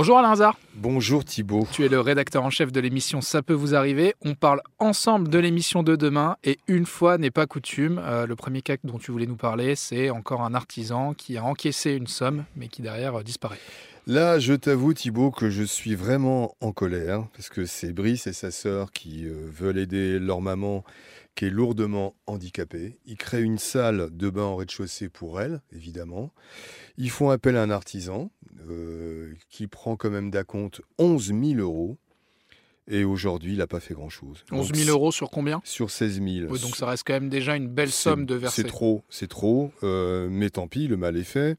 Bonjour Alain Hazard. Bonjour Thibault. Tu es le rédacteur en chef de l'émission Ça peut vous arriver. On parle ensemble de l'émission de demain et une fois n'est pas coutume. euh, le premier cas dont tu voulais nous parler, c'est encore un artisan qui a encaissé une somme mais qui derrière euh, disparaît. Là, je t'avoue Thibault que je suis vraiment en colère parce que c'est Brice et sa sœur qui euh, veulent aider leur maman qui est lourdement handicapée. Ils créent une salle de bain en rez-de-chaussée pour elle, évidemment. Ils font appel à un artisan euh, qui prend quand même d'acompte 11 000 euros. Et aujourd'hui, il n'a pas fait grand-chose. 11 Donc, 000 euros sur combien? Sur 16 000. Oui, Donc ça reste quand même déjà une belle somme de verser. C'est trop, c'est trop. euh, mais tant pis, le mal est fait.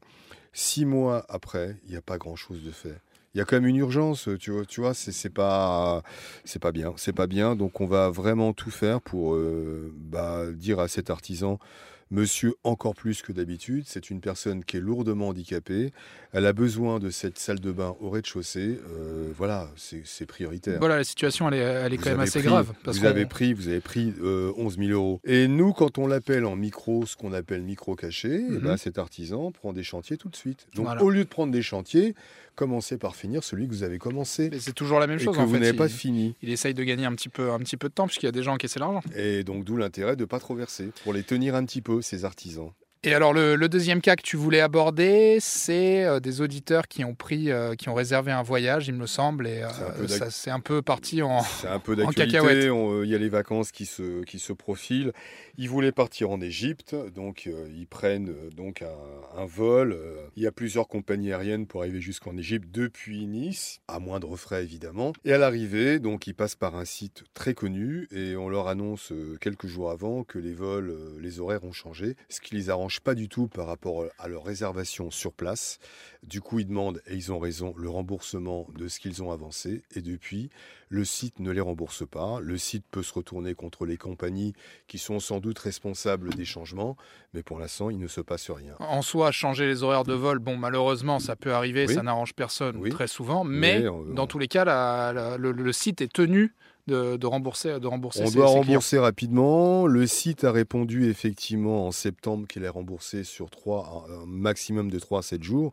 Six mois après, il n'y a pas grand-chose de fait. Il y a quand même une urgence, tu vois, tu c'est pas, c'est pas bien, c'est pas bien. Donc on va vraiment tout faire pour euh, bah, dire à cet artisan, monsieur encore plus que d'habitude, c'est une personne qui est lourdement handicapée, elle a besoin de cette salle de bain au rez-de-chaussée. euh, voilà, c'est prioritaire. Voilà, la situation elle est, elle est quand même assez pris- grave. Parce vous avez pris, vous avez pris euh, 11 000 euros. Et nous, quand on l'appelle en micro, ce qu'on appelle micro caché, eh ben, cet artisan prend des chantiers tout de suite. Donc, Voilà. au lieu de prendre des chantiers, commencez par finir celui que vous avez commencé Mais c'est toujours la même et chose que en vous n'avez pas fini. il essaye de gagner un petit peu, un petit peu de temps puisqu'il y a des gens qui essaient l'argent. Et donc, d'où l'intérêt de ne pas trop verser pour les tenir un petit peu, ces artisans. Et alors le, le deuxième cas que tu voulais aborder, c'est euh, des auditeurs qui ont pris, euh, qui ont réservé un voyage, il me semble, et euh, ça c'est un peu parti en. C'est un peu d'actualité. Il y a les vacances qui se, qui se profilent. Ils voulaient partir en Égypte, donc ils prennent donc un, un vol. il y a plusieurs compagnies aériennes pour arriver jusqu'en Égypte depuis Nice, à moindre frais évidemment. Et à l'arrivée, donc ils passent par un site très connu et on leur annonce quelques jours avant que les vols, les horaires ont changé, ce qui les arrange pas du tout par rapport à leur réservation sur place. Du coup, ils demandent, et ils ont raison, le remboursement de ce qu'ils ont avancé. Et depuis, le site ne les rembourse pas. Le site peut se retourner contre les compagnies qui sont sans doute responsables des changements, mais pour l'instant, il ne se passe rien. En soi, changer les horaires de vol, bon, malheureusement, ça peut arriver, Oui. ça n'arrange personne Oui. très souvent, mais, Mais, euh, dans tous les cas, la- la- le, le site est tenu de, de rembourser, de rembourser On ses, doit ses clients. rembourser rapidement. Le site a répondu effectivement en septembre qu'il est remboursé sur 3, un maximum de 3 à 7 jours.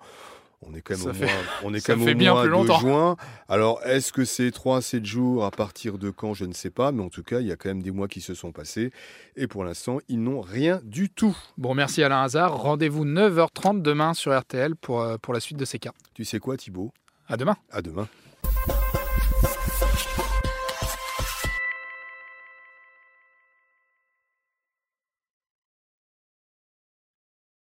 On est quand même Ça au fait- moins, on est quand même au bien mois plus de longtemps. juin. Alors, est-ce que c'est 3 à 7 jours à partir de quand Je ne sais pas. Mais en tout cas, il y a quand même des mois qui se sont passés. Et pour l'instant, ils n'ont rien du tout. Bon, merci Alain Hazard. Rendez-vous 9h30 demain sur RTL pour, euh, pour la suite de ces cas. Tu sais quoi, Thibaut? À demain. À demain.